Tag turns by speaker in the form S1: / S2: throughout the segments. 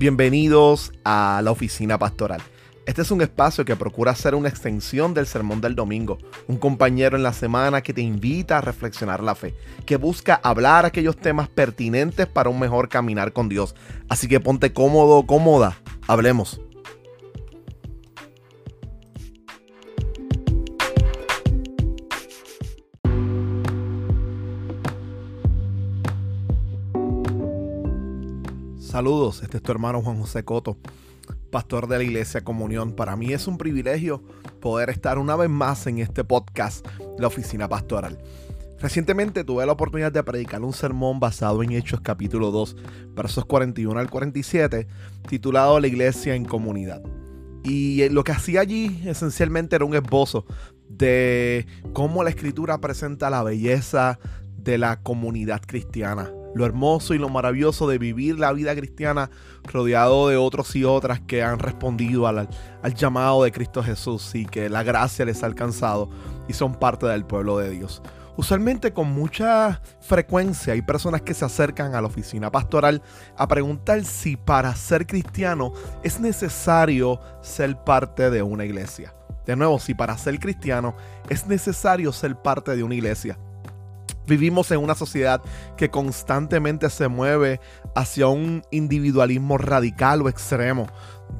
S1: Bienvenidos a la oficina pastoral. Este es un espacio que procura ser una extensión del sermón del domingo, un compañero en la semana que te invita a reflexionar la fe, que busca hablar aquellos temas pertinentes para un mejor caminar con Dios. Así que ponte cómodo, cómoda, hablemos. Saludos, este es tu hermano Juan José Coto, pastor de la Iglesia Comunión. Para mí es un privilegio poder estar una vez más en este podcast, La Oficina Pastoral. Recientemente tuve la oportunidad de predicar un sermón basado en Hechos capítulo 2, versos 41 al 47, titulado La Iglesia en Comunidad. Y lo que hacía allí esencialmente era un esbozo de cómo la escritura presenta la belleza de la comunidad cristiana lo hermoso y lo maravilloso de vivir la vida cristiana rodeado de otros y otras que han respondido al, llamado de Cristo Jesús y que la gracia les ha alcanzado y son parte del pueblo de Dios. Usualmente con mucha frecuencia hay personas que se acercan a la oficina pastoral a preguntar si para ser cristiano es necesario ser parte de una iglesia. De nuevo, si para ser cristiano es necesario ser parte de una iglesia. Vivimos en una sociedad que constantemente se mueve hacia un individualismo radical o extremo,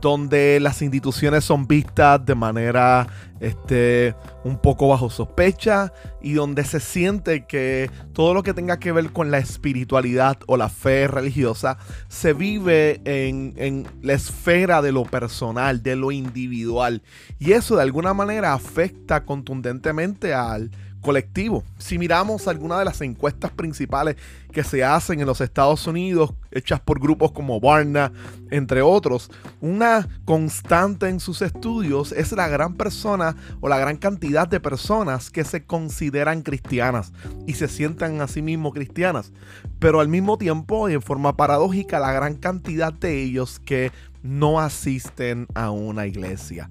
S1: donde las instituciones son vistas de manera este, un poco bajo sospecha y donde se siente que todo lo que tenga que ver con la espiritualidad o la fe religiosa se vive en, en la esfera de lo personal, de lo individual. Y eso de alguna manera afecta contundentemente al colectivo. Si miramos algunas de las encuestas principales que se hacen en los Estados Unidos, hechas por grupos como Barna, entre otros, una constante en sus estudios es la gran persona o la gran cantidad de personas que se consideran cristianas y se sientan a sí mismos cristianas, pero al mismo tiempo, en forma paradójica, la gran cantidad de ellos que no asisten a una iglesia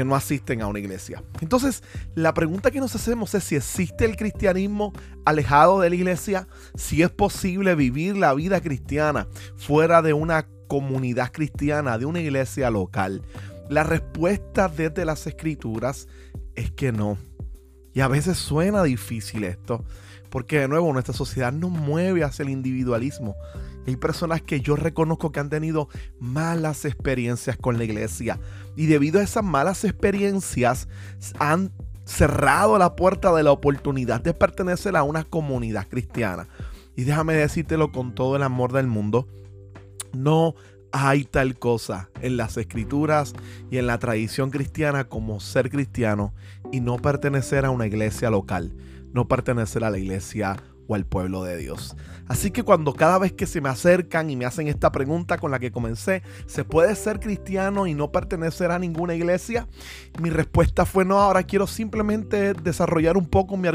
S1: que no asisten a una iglesia. Entonces, la pregunta que nos hacemos es si existe el cristianismo alejado de la iglesia, si es posible vivir la vida cristiana fuera de una comunidad cristiana, de una iglesia local. La respuesta desde las escrituras es que no. Y a veces suena difícil esto, porque de nuevo nuestra sociedad nos mueve hacia el individualismo. Hay personas que yo reconozco que han tenido malas experiencias con la iglesia y debido a esas malas experiencias han cerrado la puerta de la oportunidad de pertenecer a una comunidad cristiana. Y déjame decírtelo con todo el amor del mundo, no hay tal cosa en las escrituras y en la tradición cristiana como ser cristiano y no pertenecer a una iglesia local, no pertenecer a la iglesia al pueblo de Dios. Así que cuando cada vez que se me acercan y me hacen esta pregunta con la que comencé, ¿se puede ser cristiano y no pertenecer a ninguna iglesia? Mi respuesta fue no, ahora quiero simplemente desarrollar un poco mi,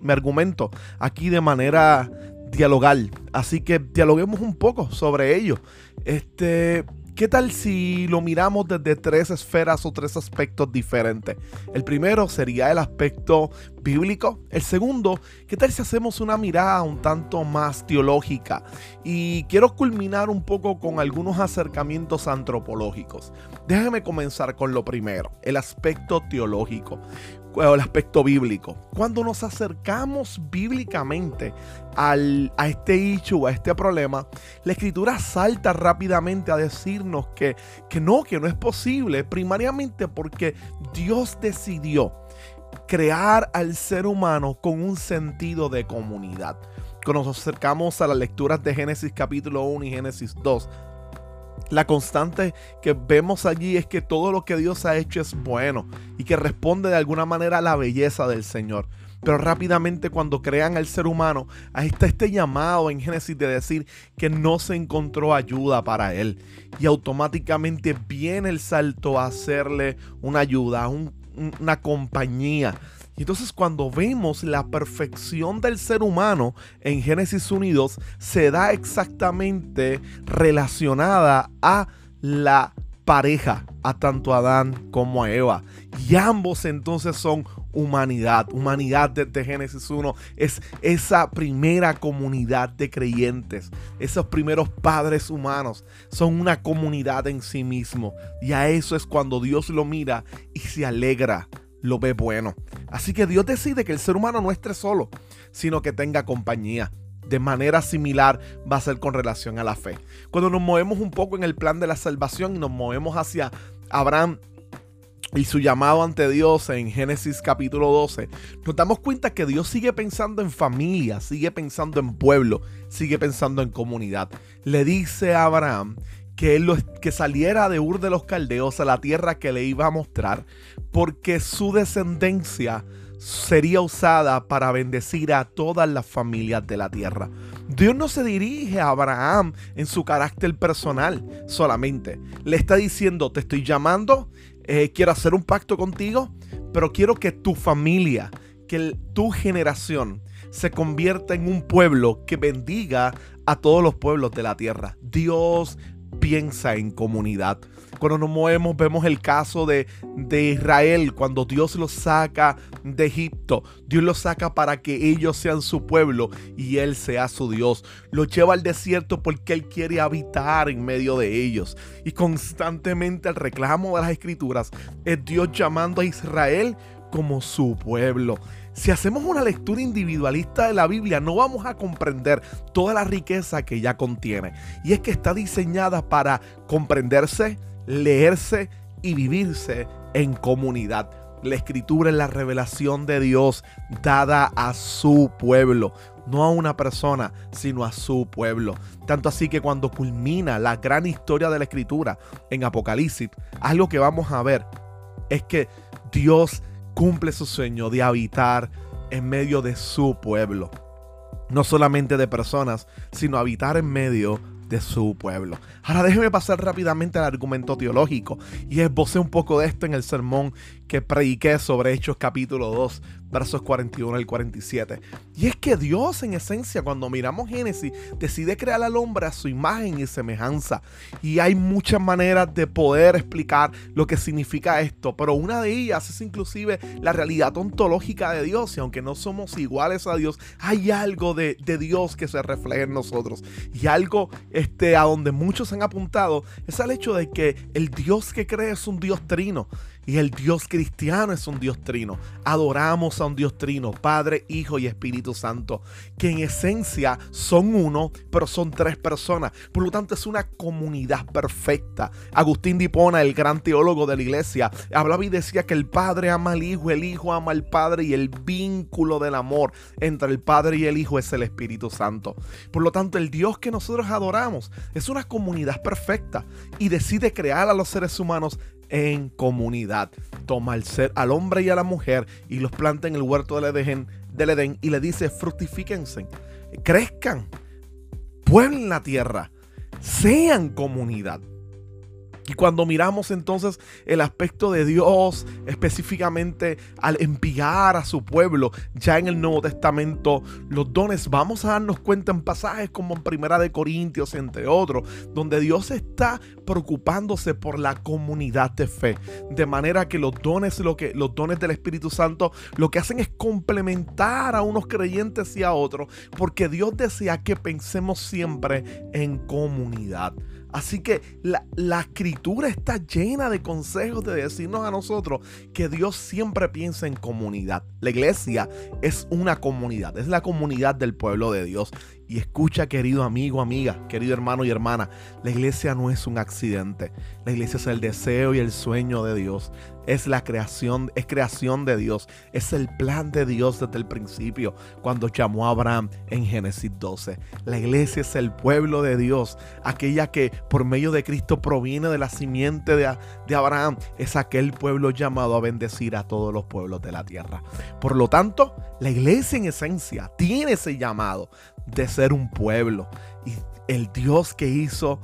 S1: mi argumento aquí de manera dialogal. Así que dialoguemos un poco sobre ello. Este, ¿Qué tal si lo miramos desde tres esferas o tres aspectos diferentes? El primero sería el aspecto bíblico. El segundo, ¿qué tal si hacemos una mirada un tanto más teológica? Y quiero culminar un poco con algunos acercamientos antropológicos. Déjame comenzar con lo primero, el aspecto teológico el aspecto bíblico. Cuando nos acercamos bíblicamente al, a este hecho, a este problema, la escritura salta rápidamente a decirnos que, que no, que no es posible, primariamente porque Dios decidió crear al ser humano con un sentido de comunidad. Cuando nos acercamos a las lecturas de Génesis capítulo 1 y Génesis 2, la constante que vemos allí es que todo lo que Dios ha hecho es bueno y que responde de alguna manera a la belleza del Señor. Pero rápidamente cuando crean al ser humano, ahí está este llamado en Génesis de decir que no se encontró ayuda para él. Y automáticamente viene el salto a hacerle una ayuda, una compañía. Y entonces cuando vemos la perfección del ser humano en Génesis Unidos, se da exactamente relacionada a la pareja, a tanto Adán como a Eva. Y ambos entonces son humanidad. Humanidad desde Génesis 1 es esa primera comunidad de creyentes. Esos primeros padres humanos son una comunidad en sí mismo. Y a eso es cuando Dios lo mira y se alegra, lo ve bueno. Así que Dios decide que el ser humano no esté solo, sino que tenga compañía de manera similar va a ser con relación a la fe. Cuando nos movemos un poco en el plan de la salvación y nos movemos hacia Abraham y su llamado ante Dios en Génesis capítulo 12, nos damos cuenta que Dios sigue pensando en familia, sigue pensando en pueblo, sigue pensando en comunidad. Le dice a Abraham que, él que saliera de Ur de los Caldeos a la tierra que le iba a mostrar, porque su descendencia sería usada para bendecir a todas las familias de la tierra. Dios no se dirige a Abraham en su carácter personal solamente. Le está diciendo, te estoy llamando, eh, quiero hacer un pacto contigo, pero quiero que tu familia, que tu generación se convierta en un pueblo que bendiga a todos los pueblos de la tierra. Dios piensa en comunidad. Cuando nos movemos vemos el caso de, de Israel, cuando Dios los saca de Egipto. Dios los saca para que ellos sean su pueblo y Él sea su Dios. Los lleva al desierto porque Él quiere habitar en medio de ellos. Y constantemente el reclamo de las escrituras es Dios llamando a Israel como su pueblo. Si hacemos una lectura individualista de la Biblia, no vamos a comprender toda la riqueza que ella contiene. Y es que está diseñada para comprenderse, leerse y vivirse en comunidad. La escritura es la revelación de Dios dada a su pueblo, no a una persona, sino a su pueblo. Tanto así que cuando culmina la gran historia de la escritura en Apocalipsis, algo que vamos a ver es que Dios cumple su sueño de habitar en medio de su pueblo. No solamente de personas, sino habitar en medio de su pueblo. Ahora déjeme pasar rápidamente al argumento teológico y esbocé un poco de esto en el sermón que prediqué sobre Hechos capítulo 2, versos 41 al 47. Y es que Dios en esencia cuando miramos Génesis decide crear al hombre a su imagen y semejanza. Y hay muchas maneras de poder explicar lo que significa esto, pero una de ellas es inclusive la realidad ontológica de Dios. Y aunque no somos iguales a Dios, hay algo de, de Dios que se refleja en nosotros. Y algo este, a donde muchos han apuntado es al hecho de que el Dios que cree es un Dios trino. Y el Dios cristiano es un Dios trino. Adoramos a un Dios trino, Padre, Hijo y Espíritu Santo, que en esencia son uno, pero son tres personas. Por lo tanto, es una comunidad perfecta. Agustín Dipona, el gran teólogo de la iglesia, hablaba y decía que el Padre ama al Hijo, el Hijo ama al Padre y el vínculo del amor entre el Padre y el Hijo es el Espíritu Santo. Por lo tanto, el Dios que nosotros adoramos es una comunidad perfecta y decide crear a los seres humanos en comunidad. Toma al ser, al hombre y a la mujer y los planta en el huerto del Edén, del Edén y le dice fructifíquense, crezcan, pueblen la tierra, sean comunidad. Y cuando miramos entonces el aspecto de Dios específicamente al enviar a su pueblo, ya en el Nuevo Testamento, los dones, vamos a darnos cuenta en pasajes como en Primera de Corintios, entre otros, donde Dios está preocupándose por la comunidad de fe. De manera que los dones, lo que, los dones del Espíritu Santo lo que hacen es complementar a unos creyentes y a otros, porque Dios desea que pensemos siempre en comunidad. Así que la, escritura está llena de consejos de decirnos a nosotros que Dios siempre piensa en comunidad. La iglesia es una comunidad, es la comunidad del pueblo de Dios. Y escucha, querido amigo, amiga, querido hermano y hermana, la iglesia no es un accidente. La iglesia es el deseo y el sueño de Dios. Es la creación, es creación de Dios. Es el plan de Dios desde el principio, cuando llamó a Abraham en Génesis 12. La iglesia es el pueblo de Dios, aquella que por medio de Cristo proviene de la simiente de, de Abraham. Es aquel pueblo llamado a bendecir a todos los pueblos de la tierra. Por lo tanto, la iglesia en esencia tiene ese llamado de ser un pueblo. Y el Dios que hizo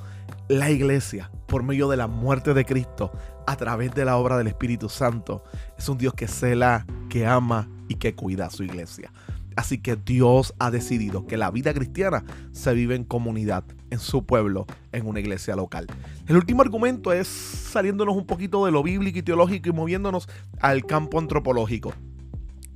S1: la iglesia por medio de la muerte de Cristo a través de la obra del Espíritu Santo es un Dios que cela, que ama y que cuida a su iglesia. Así que Dios ha decidido que la vida cristiana se vive en comunidad, en su pueblo, en una iglesia local. El último argumento es saliéndonos un poquito de lo bíblico y teológico y moviéndonos al campo antropológico.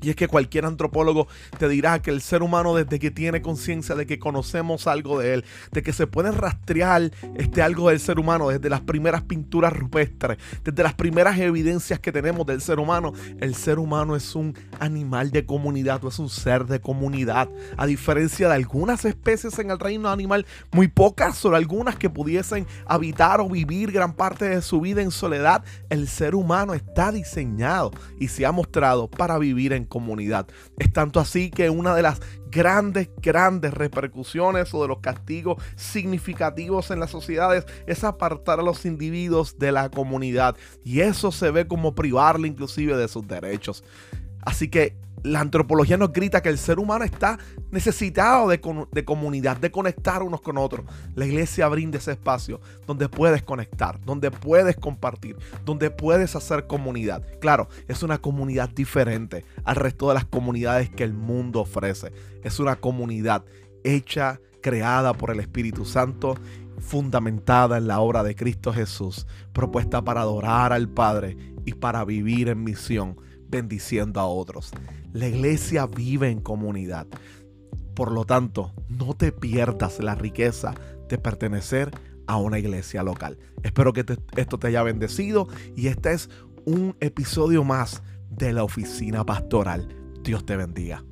S1: Y es que cualquier antropólogo te dirá que el ser humano desde que tiene conciencia de que conocemos algo de él, de que se puede rastrear este algo del ser humano desde las primeras pinturas rupestres, desde las primeras evidencias que tenemos del ser humano, el ser humano es un animal de comunidad o es un ser de comunidad. A diferencia de algunas especies en el reino animal, muy pocas, solo algunas que pudiesen habitar o vivir gran parte de su vida en soledad, el ser humano está diseñado y se ha mostrado para vivir en comunidad. Es tanto así que una de las grandes, grandes repercusiones o de los castigos significativos en las sociedades es apartar a los individuos de la comunidad. Y eso se ve como privarle inclusive de sus derechos. Así que la antropología nos grita que el ser humano está necesitado de, comunidad, de conectar unos con otros. La iglesia brinda ese espacio donde puedes conectar, donde puedes compartir, donde puedes hacer comunidad. Claro, es una comunidad diferente al resto de las comunidades que el mundo ofrece. Es una comunidad hecha, creada por el Espíritu Santo fundamentada en la obra de Cristo Jesús, propuesta para adorar al Padre y para vivir en misión, bendiciendo a otros. La iglesia vive en comunidad. Por lo tanto, no te pierdas la riqueza de pertenecer a una iglesia local. Espero que esto te haya bendecido y este es un episodio más de la oficina pastoral. Dios te bendiga.